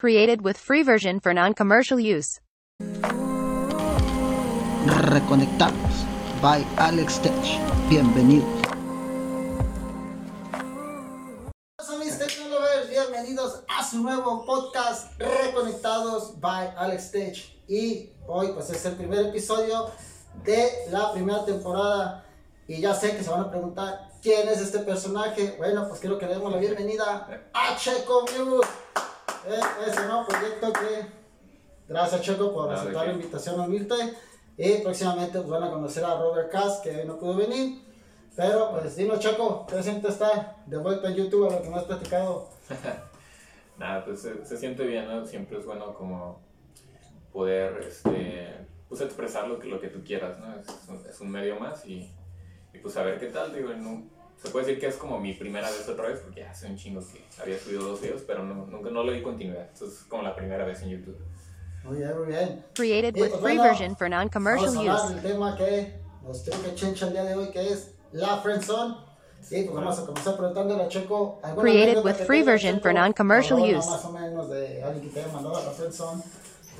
Created with free version for non-commercial use. Reconectamos by Alex Tech. Bienvenidos. Hola mis tecnolovers, bienvenidos a su nuevo podcast Reconectados by Alex Tech. Y hoy pues es el primer episodio de la primera temporada. Y ya sé que se van a preguntar quién es este personaje. Bueno, pues quiero que le demos la bienvenida a Checo News. ese nuevo proyecto que gracias Checo por aceptar la invitación a unirte. Y próximamente pues, van a conocer a Robert Cass, que hoy no pudo venir. Pero pues dinos Checo, ¿qué siente estar de vuelta en YouTube a lo que no has platicado? Nada, pues se, siente bien, ¿no? Siempre es bueno como poder este, pues expresar lo que, lo que tú quieras, ¿no? Es, es un medio más y, y, pues a ver qué tal, digo, no, se puede decir que es como mi primera vez otra vez, porque hace un chingo que había subido dos videos, pero no, nunca no le di continuidad, entonces es como la primera vez en YouTube. Muy bien, muy bien. Created with free version for non-commercial use. Vamos a hablar del tema que nos tiene que chencha el día de hoy, que es la friendzone. Sí, pues vamos a comenzar preguntándole a Checo. Created with free version for non-commercial use. Más o menos de alguien que te haya mandado a la friendzone.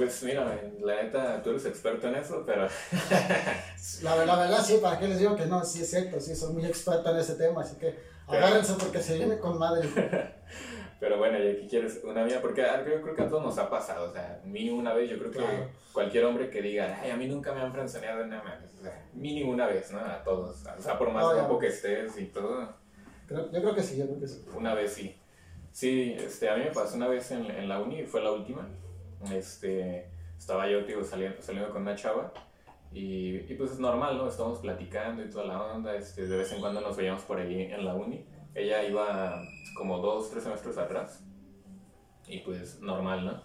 Pues mira, la neta, tú eres experto en eso, pero... la, la, verdad, sí, ¿para qué les digo que no? Sí, es cierto, sí, soy muy experto en ese tema, así que agárrense porque se viene con madre. Pero bueno, y aquí quieres una mía, porque yo creo que a todos nos ha pasado, o sea, mínimo una vez, yo creo que cualquier hombre que diga, ay, a mí nunca me han frenzoneado nada más, o sea, mínimo una vez, ¿no? A todos, o sea, por más tiempo que estés y todo. yo creo que sí, yo creo que sí. Una vez sí. Sí, este, a mí me pasó una vez en, en la uni, fue la última, este, estaba yo, digo, saliendo, saliendo con una chava, y, y, pues es normal, ¿no? Estamos platicando y toda la onda, este, de vez en cuando nos veíamos por ahí en la uni, ella iba como dos, tres semestres atrás. Y pues normal, ¿no?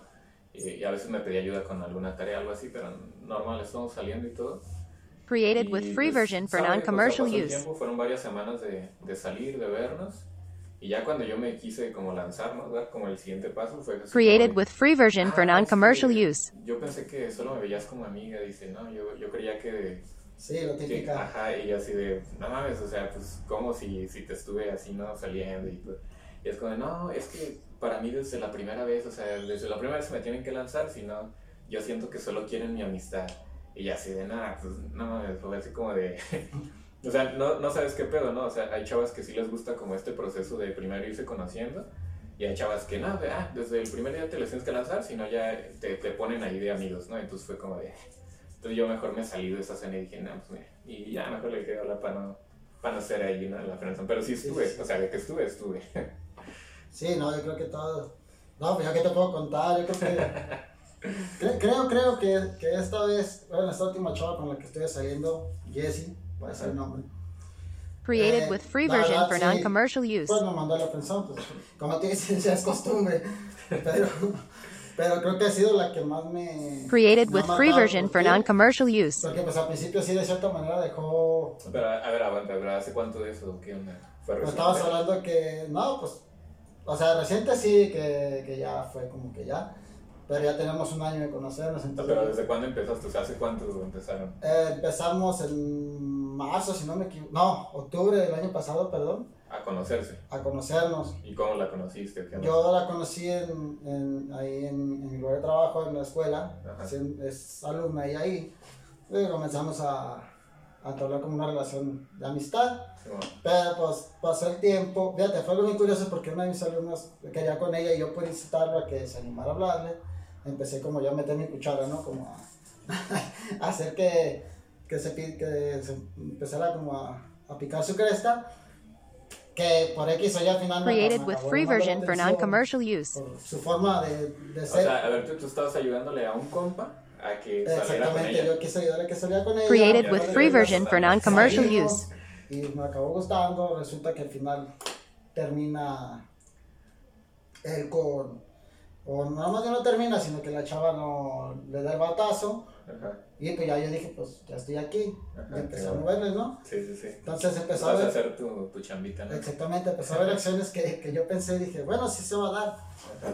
Y, a veces me pedía ayuda con alguna tarea, algo así, pero normal, estamos saliendo y todo. Created with free pues, version for non-commercial use. Tiempo, fueron varias semanas de, de, salir, de vernos. Y ya cuando yo me quise como lanzar, ¿no? Dar como el siguiente paso fue... Created with free version for ah, non-commercial use. Yo pensé que solo me veías como amiga, dice, no, yo, yo creía que Sí, lo típico. Ajá, y así de, no mames, o sea, pues como si, si te estuve así, ¿no? Saliendo y todo. Y es como, no, es que para mí desde la primera vez, o sea, desde la primera vez me tienen que lanzar, si no, yo siento que solo quieren mi amistad. Y así de, nada, pues no mames, fue así como de... o sea, no, no sabes qué pedo, ¿no? O sea, hay chavas que sí les gusta como este proceso de primero irse conociendo. Y hay chavas que no, ah, desde el primer día te les tienes que lanzar, sino ya te, te ponen ahí de amigos, ¿no? Entonces fue como de, entonces yo mejor me salí de esa cena y dije, no, pues mira, y ya mejor le quedé hablar para no, para no ser ahí ¿no? la friendzone. Pero sí estuve, o sea, de que estuve, estuve. Sí, no, yo creo que todo. No, pues ya que te puedo contar, yo creo que. creo, creo que, que esta vez, bueno, esta última chava con la que estoy saliendo, Jessie, a ser el nombre. Created eh, with free version for non-commercial use. Pues me mandó la friendzone, pues como te dices, ya es costumbre. Pero. Pero creo que ha sido la que más me. Created with free version for non-commercial use. Porque pues al principio sí de cierta manera dejó. Pero a ver, aguanta, ¿hace cuánto de eso? ¿Qué onda? ¿Fue pues estabas hablando que. No, pues. O sea, reciente sí, que, que ya fue como que ya. Pero ya tenemos un año de conocernos. Entonces, pero ¿desde cuándo empezaste? O sea, ¿hace cuánto empezaron? Eh, empezamos en marzo, si no me equivoco. No, octubre del año pasado, perdón. A conocerse. A conocernos. ¿Y cómo la conociste? Yo la conocí en, en, ahí en, en, mi lugar de trabajo, en la escuela. Es, alumna y ahí. Y comenzamos a, a hablar como una relación de amistad. Pero pues pasó el tiempo. Fíjate, fue algo muy curioso porque una de mis alumnos quería con ella y yo por incitarlo a que se animara a hablarle. Empecé como yo a meter mi cuchara, ¿no? Como a, hacer que, que, se, que se empezara como a, a picar su cresta que por X o Y al final Created with free version for non-commercial use. su forma de, de ser. O sea, a ver, tú, tú estabas ayudándole a un compa a que saliera con ella. yo quise ayudarle a que saliera con ella. Created with free version for non-commercial use. Y me acabó gustando, resulta que al final termina él con o nada más que no termina, sino que la chava no le da el batazo. Y pues ya yo dije, pues ya estoy aquí. Ajá, empecé a moverle, ¿no? Sí, sí, sí. Entonces empezó a ver. a hacer tu, tu chambita, ¿no? Exactamente, empezó a ver acciones que, que yo pensé y dije, bueno, sí se va a dar.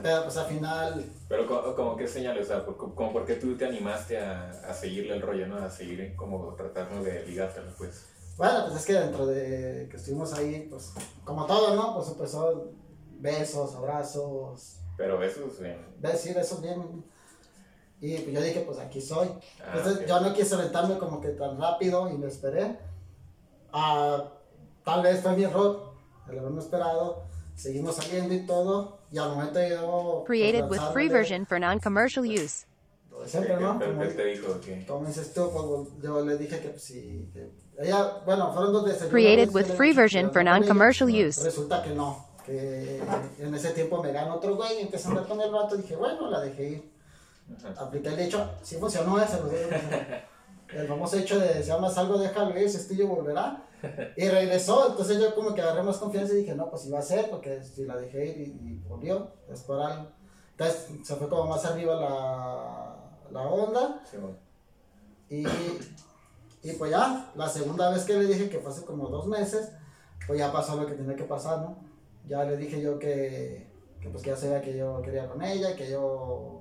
Pero pues al final. Pero, como, qué señales? O sea, como por qué tú te animaste a, a seguirle el rollo, ¿no? A seguir como tratando de ligártelo, pues. Bueno, pues es que dentro de que estuvimos ahí, pues como todo, ¿no? Pues empezó besos, abrazos Pero besos en... ¿Ves? Sí, besos bien. Y pues yo dije, pues aquí soy. Ah, Entonces ok. yo no quise aventarme como que tan rápido y me esperé. Ah, tal vez fue mi error, el haberme esperado. Seguimos saliendo y todo. Y al momento yo. pues, Created with free version for non-commercial use. lo de Siempre, ¿no? ¿Qué- Como, qué te dijo? que como dices tú, pues yo le dije que pues, sí. que- ella, bueno, fueron dos veces. Created with free version for non-commercial use. Resulta que no. Que en ese tiempo me ganó otro güey y empecé a andar con el vato. Dije, bueno, la dejé ir. Ajá. apliqué el hecho, sí funcionó ese, pues, el famoso hecho de se llama algo déjalo ir, ese estudio volverá. Y regresó, entonces yo como que agarré más confianza y dije, no, pues iba a ser, porque si la dejé ir y, y volvió, es por algo. Entonces se fue como más arriba la, la onda Sí, bueno. y, y pues ya, la segunda vez que le dije que fue hace como dos meses, pues ya pasó lo que tenía que pasar, ¿no? Ya le dije yo que, que pues que ya sabía que yo quería con ella, que yo,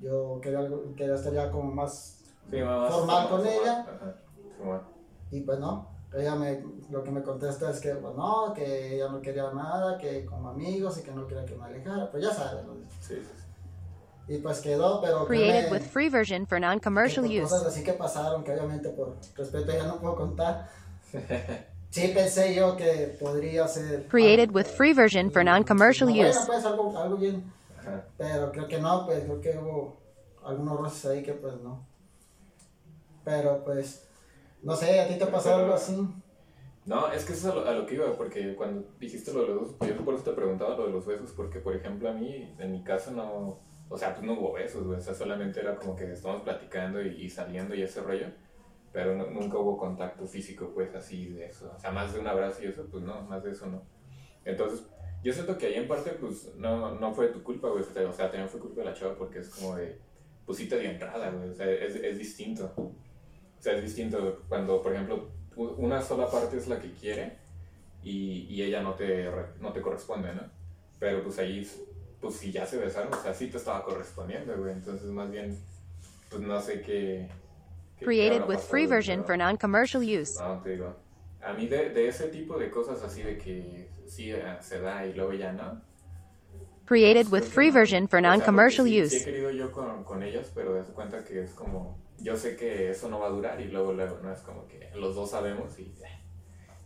yo quería, algo- que ya estaría como más, Sí, más Formal con ella. Ajá. Sí, bueno. y pues no, ella me, lo que me contesta es que pues no, que ella no quería nada, que como amigos y que no quería que me alejara, pues ya sabes, ¿no? Sí, sí, sí. Y pues quedó, pero Created créeme with free version for non-commercial por cosas use. así que pasaron, que obviamente por respeto ya no puedo contar. Sí pensé yo que podría ser... Created with free version for non-commercial Bueno, use. pues algo, algo bien, Ajá. pero creo que no, pues creo que hubo algunos roces ahí que pues no. Pero pues, no sé, ¿a ti te pasó algo así? No, es que eso es a lo, a lo que iba, porque cuando dijiste lo de los besos, pues yo por eso te preguntaba lo de los besos, porque por ejemplo a mí, en mi caso no, o sea, pues no hubo besos, o sea, solamente era como que estábamos platicando y, y saliendo y ese rollo, pero no- nunca hubo contacto físico, pues así de eso, o sea, más de un abrazo y eso, pues no, más de eso no. Entonces, yo siento que ahí en parte, pues no, no fue tu culpa, güey, o sea, también fue culpa de la chava, porque es como de, pues sí te dio entrada, güey, o sea, es, es distinto. O sea, es distinto cuando, por ejemplo, una sola parte es la que quiere y, y ella no te, no te corresponde, ¿no? Pero pues ahí, pues si ya se besaron, o sea, sí te estaba correspondiendo, güey. Entonces, más bien, pues no sé qué. qué- Created with free version for non-commercial use. No, te digo. A mí de, de ese tipo de cosas así de que sí se da y luego ya no. Created with free version for O sea, porque non-commercial sí- Sí he use. querido yo con, con ellas, pero das cuenta que es como, yo sé que eso no va a durar y luego, luego, no es como que los dos sabemos y,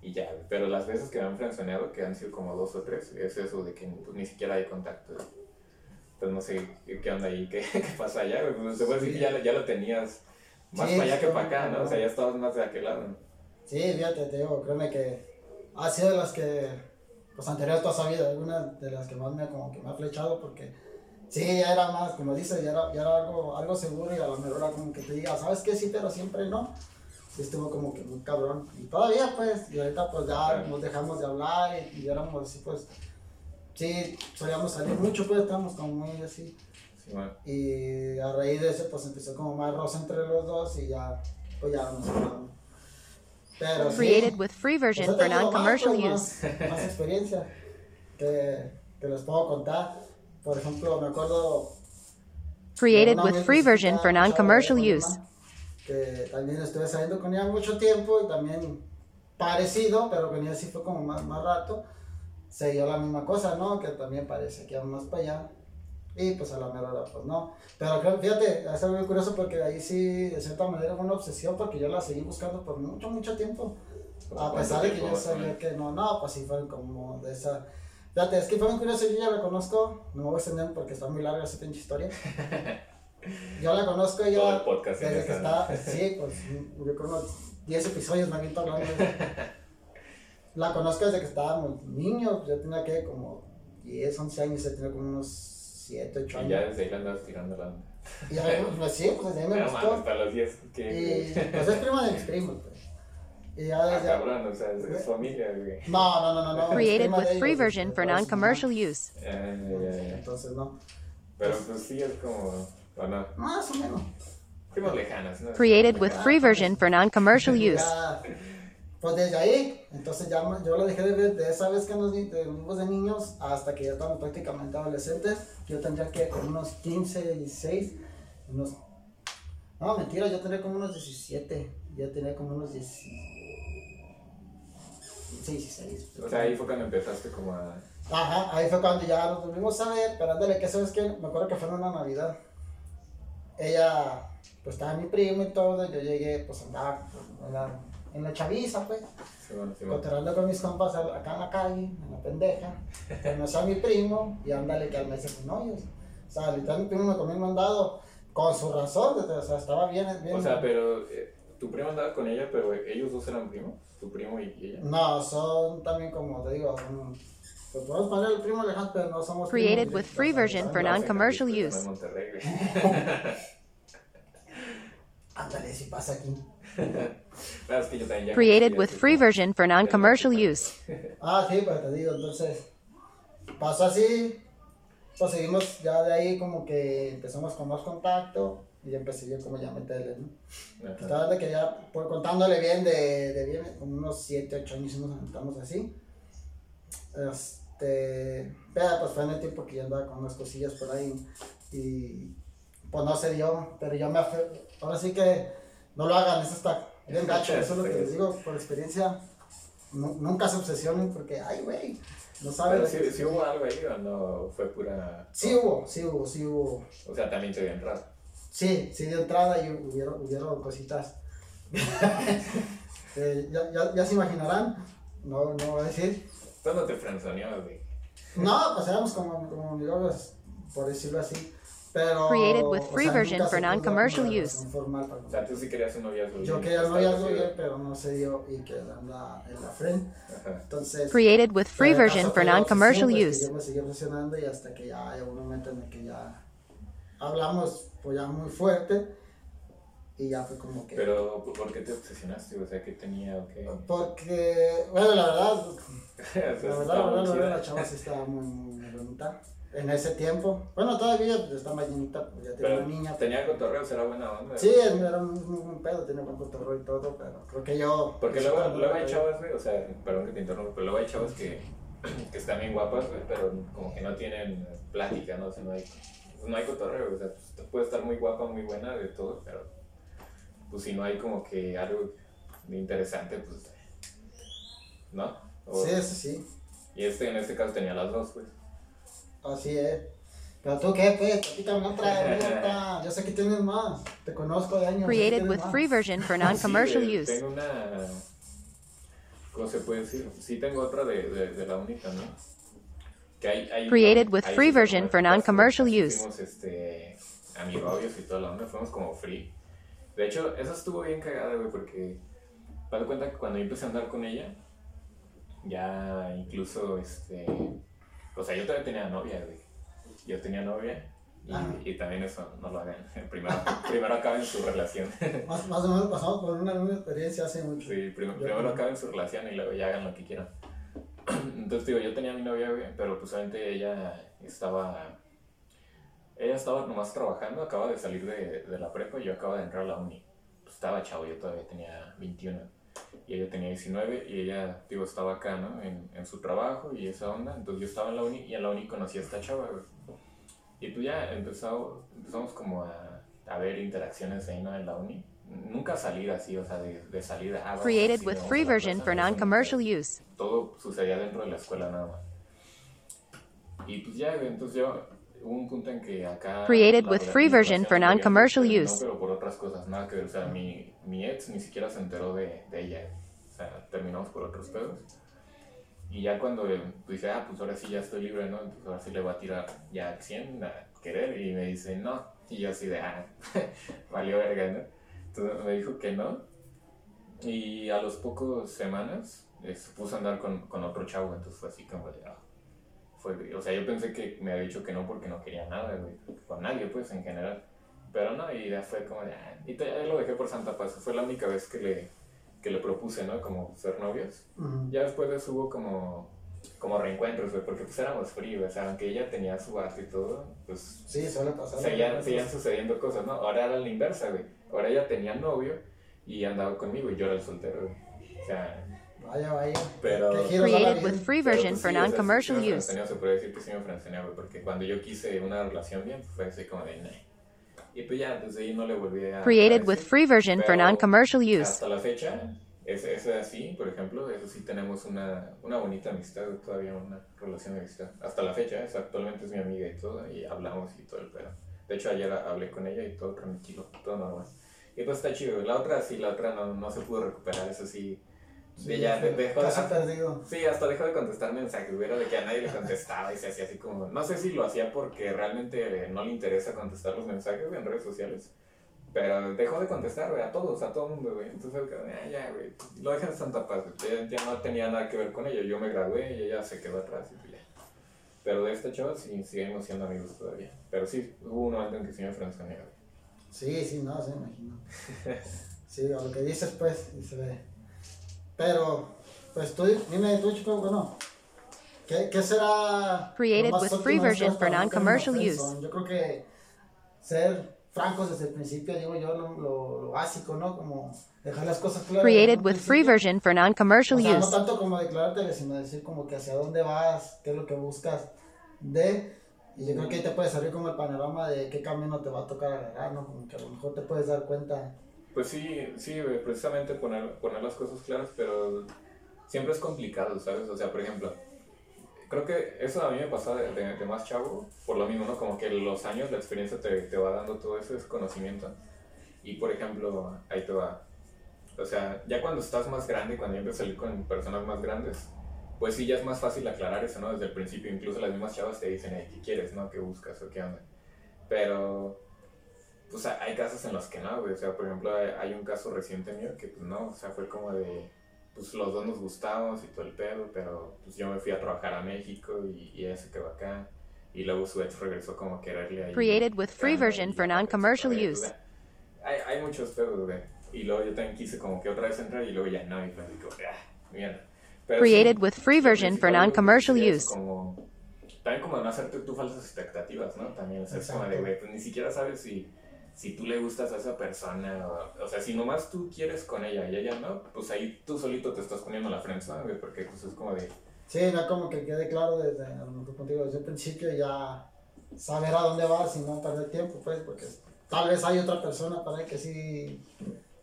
y ya. Pero las veces que me han frenzoneado, que han sido como dos o tres, es eso de que pues, ni siquiera hay contacto. Entonces no sé qué, onda ahí, qué, qué pasa allá. Pues, se puede decir que ya, lo- ya lo tenías más Sí, para allá que para acá, ¿no? no. O sea, ya estabas más de aquel lado. Sí, fíjate, te digo, créeme que ha sido de las que, pues anteriores toda esa vida, una de las que más me, como que me ha flechado porque sí, ya era más, como dices, ya era, ya era algo, algo seguro y a lo mejor era como que te diga, ¿sabes qué? Sí, pero siempre no. Sí, estuvo como que muy cabrón. Y todavía, pues, y ahorita, pues ya nos dejamos de hablar y, y éramos así, pues, sí, solíamos salir mucho, pues, estábamos como muy así. Sí, bueno. Y a raíz de eso, pues empezó como más rosa entre los dos y ya, pues ya nos separamos. Pero sí, Created with free pues, version for non-commercial use. pues, Más, más experiencia que, que les puedo contar. Por ejemplo, me acuerdo. Created with free version for non-commercial use. Que también estuve saliendo con ella mucho tiempo y también parecido, pero con ella sí fue como más, más rato. Se dio la misma cosa, ¿no? Que también parece que más para allá. Y pues a la mera hora, pues no. Pero creo, fíjate, es algo muy curioso porque ahí sí, de cierta manera, fue una obsesión porque yo la seguí buscando por mucho, mucho tiempo. A pesar de que yo sabía que no, no, pues sí fueron como de esa. Fíjate, es que fue muy curioso, yo ya la conozco, no me voy a extender porque está muy larga esa pinche historia. Yo la conozco Todo el ya podcast desde que está, sí, pues yo creo unos 10 episodios me aviento hablando de eso. La conozco desde que estábamos niños, yo tenía que como 10, 11 años, tenía como unos 7, 8 Y ya años. desde ahí le andas tirando la onda. Y ya, pues sí, pues me hasta los 10. Y que pues es prima de mis primos, pues. Y ya Ah, desde... cabrón, o sea, es, es familia, güey. No, no, no, no, no. Created with ellos, free este, version for non-commercial use. Eh. Entonces, no. Pero pues sí es como. O no. Más o menos. Primos lejanas, ¿no? Created with free version for non-commercial use. Pues desde ahí, entonces ya yo la dejé de ver de esa vez que nos de, vimos de niños hasta que ya estábamos prácticamente adolescentes. Yo tendría que como unos 15, 16, unos... No, mentira, yo tenía como unos 17, ya tenía como unos 16, 16. O sea, ahí fue cuando empezaste como a. Ajá, ahí fue cuando ya nos volvimos a ver, pero ándale, que sabes que me acuerdo que fue en una Navidad. Ella, pues estaba mi primo y todo, yo llegué, pues andaba la, en la chaviza, pues, Sí, bueno, sí, bueno. con mis compas acá en la calle, en la pendeja. Conocí a mi primo y ándale, que al mes pues no, yo, o sea, literal mi primo me comió el mandado con su razón, o sea, estaba bien, bien. O sea, pero eh, tu primo andaba con ella, pero ellos dos eran primos, tu primo y ella. No, son también como te digo, son- pues podemos poner el primo lejano, pero no somos Created primos with free version for non-commercial use. Ándale, si pasa aquí. Yo Created with free version for non-commercial use. Ah, sí, pues te digo, entonces pasó así, pues seguimos ya de ahí como que empezamos con más contacto y ya empecé yo como ya a meterle, ¿no? Estaba de que ya, por contándole bien de, de bien, como unos 7, 8 años nos aventamos así. Este, pero pues fue en el tiempo que yo andaba con unas cosillas por ahí y pues no se dio, pero yo me ahora sí que no lo hagan, eso está bien gacho, eso es lo que les digo por experiencia. Nu- nunca se obsesionen porque, ay, güey, no Pero sabes. sí, sí hubo algo ahí o no fue pura. Sí hubo, sí hubo, sí hubo. O sea, también te dio entrada. Sí, sí dio entrada y hubieron, hubieron cositas. Eh, ya, ya, ya se imaginarán, no, no voy a decir. Tú no te frenzoneabas, güey. No, pues éramos como, como amigos, por decirlo así. Pero. Created with o free sea, version for non-commercial use. relación formal para O sea, tú sí querías un noviazgo. Yo quería noviazgo pero no se dio y quedó en la, en la friend. Ajá. Entonces. Created with free version for non-commercial use. Yo me seguí obsesionando y hasta que ya hay un momento en el que ya hablamos, pues ya muy fuerte. Y ya fue como que. Pero, ¿por qué te obsesionaste? O sea, ¿qué tenía o qué? Porque, bueno, la verdad, la verdad, la verdad, la, verdad, la chava sí estaba muy, muy, muy bonita. En ese tiempo. Bueno, todavía está más llenita, pues ya tiene Pero una niña. tenía cotorreos, era buena onda. Sí, era un muy buen pedo, tenía buen cotorreo y todo, pero creo que yo... Porque luego, luego hay chavas, güey, o sea, perdón que te interrumpa, pero luego hay chavas que, que están bien guapas, güey, pero como que no tienen plática, ¿no? O sea, no hay, no hay cotorreo, o sea, pues, puede estar muy guapa, muy buena, de todo, pero pues si no hay como que algo interesante, pues, ¿no? O- Sí, eso sí, Y este, en este caso tenía las dos, pues. Así es. Pero tú qué, pues, otra. Yo sé que tienes más, te conozco de años. Created with más. free version for non-commercial Sí, use. Tengo una. ¿Cómo se puede decir? Sí, tengo otra de, de, de la uni también. Que hay, hay Created with hay free version for non-commercial use. Fuimos este, amigobios y toda la onda, fuimos como free. De hecho, eso estuvo bien cagada, güey, porque. Me doy cuenta que cuando yo empecé a andar con ella, ya incluso, este. O sea, yo todavía tenía novia, güey. Yo tenía novia. Y, y también eso, no lo hagan. Primero, primero acaben su relación. Más, más o menos pasamos por una misma experiencia hace mucho. Sí, prim- primero acaben su relación y luego ya hagan lo que quieran. Entonces, digo, yo tenía a mi novia, güey, pero pues obviamente ella estaba. Ella estaba nomás trabajando, acaba de salir de, de la prepa y yo acaba de entrar a la uni. Pues estaba chavo, yo todavía tenía 21 y ella tenía 19 y ella, digo, estaba acá, ¿no? En, en su trabajo y esa onda. Entonces yo estaba en la uni y en la uni conocí a esta chava, güey. Y pues ya empezamos como a, a ver interacciones ahí, ¿no? En la uni. Nunca salir así, o sea, de, de salida. ah, Created with free version for non-commercial use. Todo sucedía dentro de la escuela nada más. Y pues ya, güey, entonces yo, hubo un punto en que acá... Created with free version for non-commercial use. pero por otras cosas, nada que ver, o sea, mi, mi ex ni siquiera se enteró de, de ella, o sea, terminamos por otros pedos. Y ya cuando eh, pues, dije, ah, pues ahora sí ya estoy libre, ¿no? Entonces ahora sí le voy a tirar ya al 100 a querer y me dice, no. Y yo así de, ah, valió verga, ¿no? Entonces me dijo que no. Y a los pocos semanas eh, se puso a andar con, con otro chavo, entonces fue así como de, ah. Fue, o sea, yo pensé que me había dicho que no porque no quería nada, güey, con nadie, pues, en general. Pero no, y ya fue como de, ah, y ya lo dejé por Santa Paz. Fue la única vez que le, que le propuse, ¿no? Como ser novios. Ujú. Ya después de eso hubo como, como reencuentros, güey, porque pues éramos fríos, o sea, aunque ella tenía su arte y todo, pues Sí, suele pasar. seguían, seguían sucediendo cosas, ¿no? Ahora era la inversa, güey. Ahora ella tenía novio y andaba conmigo y yo era el soltero, güey. O sea, Vaya, vaya. Pero- ¿Qué giros da la Created with free pero, version pues, for non-commercial use. se puede decir que sí me frenzoneó, güey, porque cuando yo quise una relación bien, fue así como de, nah. Y pues ya, desde ahí no le volví a... Created with free version for non-commercial use. Hasta la fecha, ese, ese así, por ejemplo, eso sí tenemos una, una bonita amistad, todavía una relación de amistad. Hasta la fecha, es, actualmente es mi amiga y todo, y hablamos y todo el pedo. De hecho, ayer hablé con ella y todo tranquilo, todo normal. Y pues está chido. La otra sí, la otra no, no se pudo recuperar, eso sí. Sí, ella de- dejó de, casi perdido. Sí, hasta dejó de contestar mensajes, hubiera de que a nadie le contestaba y se hacía así como, no sé si lo hacía porque realmente no le interesa contestar los mensajes en redes sociales, pero dejó de contestar, güey, a todos, a todo el mundo, güey, entonces, ah, ya, güey, lo dejan en Santa Paz, ya, ya no tenía nada que ver con ella, yo me gradué y ella se quedó atrás y pues ya. Pero de esta chava sí, seguimos siendo amigos todavía, pero sí, hubo un momento en que sí me frenzoneé, güey. Sí, sí, no, sí, me imagino. Sí, a lo que dices, pues, y se ve. Pero, pues tú, dime tú, chico, bueno, ¿qué, qué será? Created with free version for no non-commercial use. Yo creo que ser francos desde el principio, digo yo, lo, lo, lo básico, ¿no? Como dejar las cosas claras. Created with free version for non-commercial O sea, no use. tanto como declarártelo, sino decir como que hacia dónde vas, qué es lo que buscas de. Y yo creo que ahí te puede salir como el panorama de qué camino te va a tocar agarrar, ¿no? Como que a lo mejor te puedes dar cuenta. Pues sí, sí, precisamente poner, poner las cosas claras, pero siempre es complicado, ¿sabes? O sea, por ejemplo, creo que eso a mí me pasó de, de- más chavo, por lo mismo, ¿no? Como que los años, la experiencia te, te va dando todo ese conocimiento. Y por ejemplo, ahí te va. O sea, ya cuando estás más grande, cuando empiezas a salir con personas más grandes, pues sí, ya es más fácil aclarar eso, ¿no? Desde el principio, incluso las mismas chavas te dicen, "Ey, ¿qué quieres, no? ¿Qué buscas o qué onda? Pero pues ha- hay casos en los que no, güey. O sea, por ejemplo, hay, un caso reciente mío que, pues no, o sea, fue como de, pues los dos nos gustamos y todo el pedo, pero pues yo me fui a trabajar a México y, y ella se quedó acá. Y luego su ex regresó como a quererle ahí. Created with free version for non-commercial use. Hay, hay muchos pedos, güey. Y luego yo también quise como que otra vez entrar y luego ya no, y pues digo, ah, mierda. Pero Created sí, with free version for non-commercial use. Como, también como no hacerte tú falsas expectativas, ¿no? También, o sea, es como de, güey, pues ni siquiera sabes si, si tú le gustas a esa persona, o, o sea, si nomás tú quieres con ella y ella no, pues ahí tú solito te estás poniendo la frente, güey, porque pues es como de, Sí, no como que quede claro desde, a contigo desde el principio ya saber a dónde vas y no perder tiempo, pues, porque tal vez hay otra persona para que sí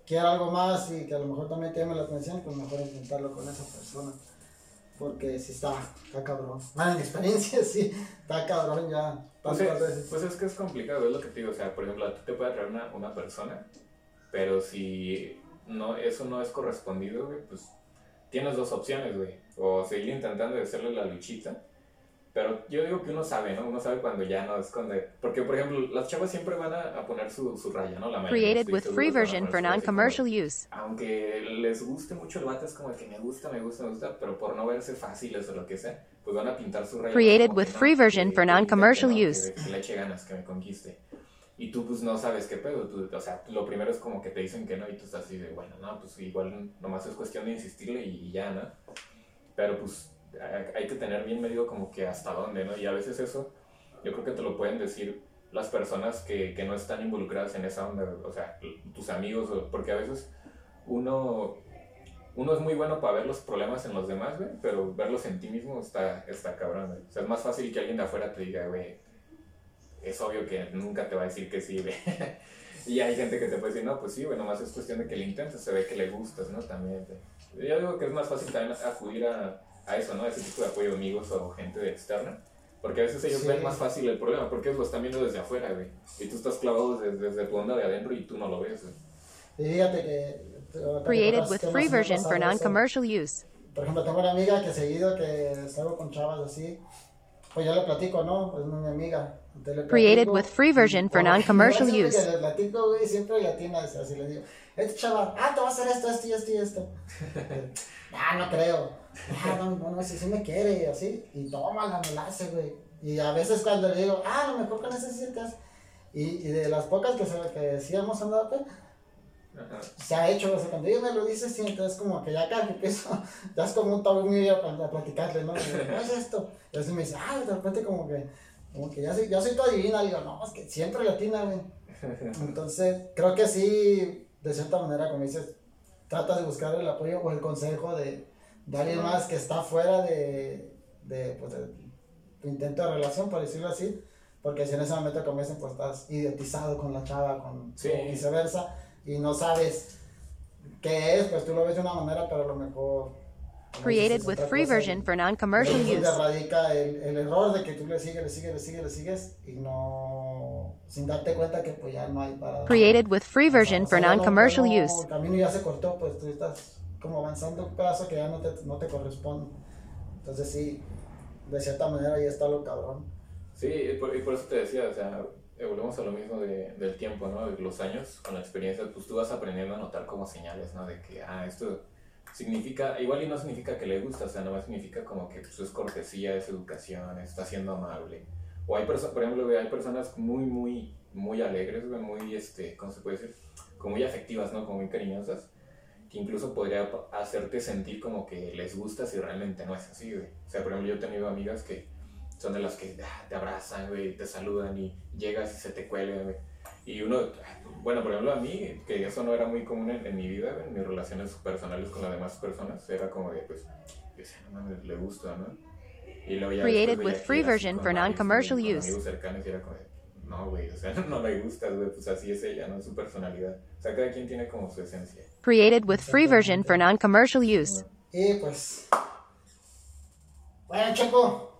quiera algo más y que a lo mejor también te llame la atención, pues mejor intentarlo con esa persona. Porque sí está, está cabrón. Bueno, en experiencia sí, está cabrón ya Pues, es, pues que es complicado, es lo que te digo. O sea, por ejemplo, a ti te puede atraer una, una persona, pero si no, eso no es correspondido, güey, pues tienes dos opciones, güey. O seguir intentando de hacerle la luchita. Pero yo digo que uno sabe, ¿no? Uno sabe cuando ya no es cuando... Porque, por ejemplo, las chavas siempre van a, a poner su, su raya, ¿no? La mayoría, Created with free version for non-commercial use. aunque les guste mucho el vato, es como que me gusta, me gusta, me gusta, pero por no verse fáciles o lo que sea, pues van a pintar su raya. Created with no, free version que- for non-commercial ¿no? use. Que, que le eche ganas, que me conquiste. Y tú pues no sabes qué pedo, tú, o sea, lo primero es como que te dicen que no y tú estás así de, bueno, no, pues igual nomás es cuestión de insistirle y ya, ¿no? Pero pues hay, que tener bien medido como que hasta dónde, ¿no? Y a veces eso, yo creo que te lo pueden decir las personas que, que no están involucradas en esa onda, o sea, tus amigos, porque a veces uno, uno es muy bueno para ver los problemas en los demás, güey, pero verlos en ti mismo está, está cabrón. O sea, es más fácil que alguien de afuera te diga, güey, es obvio que nunca te va a decir que sí, güey. y hay gente que te puede decir, no, pues sí, güey, nomás es cuestión de que le intentes, se ve que le gustas, ¿no? También, güey. Yo digo que es más fácil también acudir a, a eso, ¿no? Ese tipo de apoyo de amigos o gente externa. Porque a veces ellos Sí. ven más fácil el problema, porque ellos lo están viendo desde afuera, güey. Y tú estás clavado desde, desde tu onda de adentro y tú no lo ves, güey. Y fíjate que... Created with free version for non-commercial use. Por ejemplo, tengo una amiga que seguido que salgo con chavas así, pues yo le platico, ¿no? Pues es mi amiga. Entonces le Created with free version for lo non-commercial use. Que le platico, güey, siempre le atina, así le digo, este chava, ah, te va a hacer esto, esto y esto y esto. ah, no creo. Ah, no, no, no, si sí me quiere y así. Y tómala, me la hace, güey. Y a veces cuando le digo, ah, a lo mejor te hace. Y, y de las pocas que, se, que sí hemos andado, pues, Ajá. se ha hecho, o sea, cuando ella me lo dice, sí, entonces como que ya que empiezo, ya es como un tabú mío para platicarle, ¿no? ¿Cómo es esto? Y así me dice, ah, de repente como que, como que ya soy, ya soy tu adivina, digo, no, es que siempre latina, güey. Entonces, creo que sí, de cierta manera, como dices, tratas de buscar el apoyo o el consejo de, de alguien más que está fuera de, de, pues, de tu intento de relación, por decirlo así, porque si en ese momento, como dicen, pues estás idiotizado con la chava, con Sí. o viceversa, y no sabes que es, pues tú lo ves de una manera, pero a lo mejor... Created with free version for non-commercial use. donde radica el, el error de que tú le sigues, le sigues, le sigues, le sigues y no... sin darte cuenta que pues ya no hay para... Created with free version O sea, for non-commercial no- use. El camino ya se cortó, pues tú estás como avanzando un pedazo que ya no te, no te corresponde. Entonces sí, de cierta manera ahí está lo cabrón. Sí, y por, y por eso te decía, o sea, eh, volvemos a lo mismo de, del tiempo, ¿no? De los años, con la experiencia, pues tú vas aprendiendo a notar como señales, ¿no? De que, ah, esto significa, igual y no significa que le gusta, o sea, nada más significa como que pues, es cortesía, es educación, está siendo amable. O hay personas, por ejemplo, hay personas muy, muy, muy alegres, muy, este, ¿cómo se puede decir? Como muy afectivas, ¿no? Como muy cariñosas, que incluso podría hacerte sentir como que les gusta si realmente no es así, güey. O sea, por ejemplo, yo he tenido amigas que son de las que ah, te abrazan, güey, te saludan y llegas y se te cuelgan, güey. Y uno, bueno, por ejemplo, a mí, que eso no era muy común en, en mi vida, güey, en mis relaciones personales con las demás personas, era como de, pues, yo decía, no mames, le gusta, ¿no? Y luego ya Created with free version for non-commercial use. amigos cercanos y era como de, no, güey, o sea, no le gustas, güey, pues así es ella, ¿no? Su personalidad. O sea, cada quien tiene como su esencia. Created with free version for non-commercial use. Y pues. Bueno, Checo.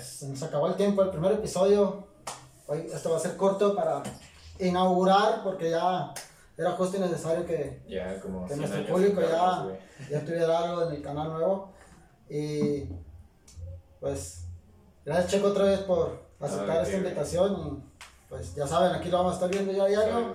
Se nos acabó el tiempo del primer episodio. Hoy esto va a ser corto para inaugurar, porque ya era justo y necesario que, Ya como que 100 nuestro público ya, ya tuviera algo en el canal nuevo. Y pues, gracias Checo otra vez por aceptar Ah, esta invitación. Y pues ya saben, aquí lo vamos a estar viendo ya diario.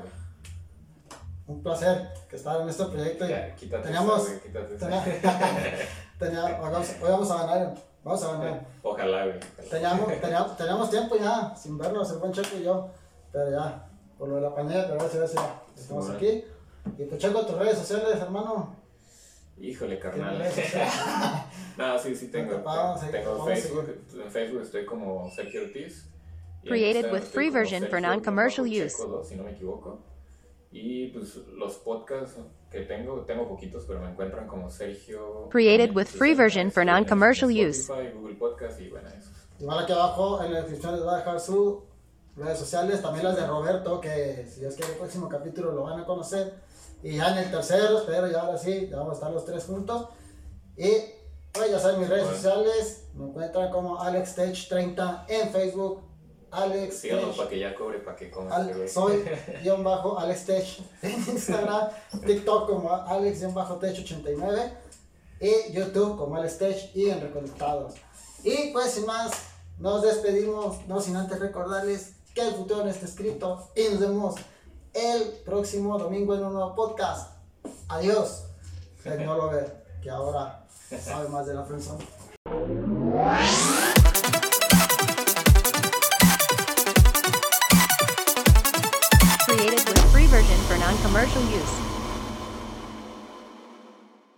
Un placer que estar en este proyecto. y Ya, quítate teníamos- esa, hoy vamos, hoy vamos a ganar. Vamos a ganar. Ojalá, güey. Teníamos, teníamos, teníamos tiempo ya sin vernos, el buen Checo y yo. Pero ya, por lo de la pandemia, pero gracias, gracias. Estamos Bueno. aquí. Y pues Checo, tus redes sociales, hermano. Híjole, ¿Tienes carnal. no, sí, sí tengo. te vamos tengo vamos Facebook. En Facebook estoy como Sergio Ortiz. Created with free version for non-commercial use. 2, si no me equivoco. Y pues los podcasts que tengo, tengo poquitos, pero me encuentran como Sergio. Created with free version for non-commercial use. Spotify, Google Podcast y bueno, eso. Igual aquí abajo en la descripción les voy a dejar sus redes sociales, también las de Roberto, que si Dios quiere el próximo capítulo lo van a conocer. Y ya en el tercero, espero ya ahora sí, ya vamos a estar los tres juntos. Y pues ya saben mis redes Bueno. sociales, me encuentran como AlexTech30 en Facebook, Alex Síganos para que ya cobre, para que coma Al- este soy guion bajo Alex Tech en Instagram, TikTok como Alex guion bajo Tech 89 y YouTube como Alex Tech y en Reconectados. Y pues sin más, nos despedimos, no sin antes recordarles que el futuro no está escrito y nos vemos el próximo domingo en un nuevo podcast. Adiós, Tecnolover, que ahora sabe más de la friendzone.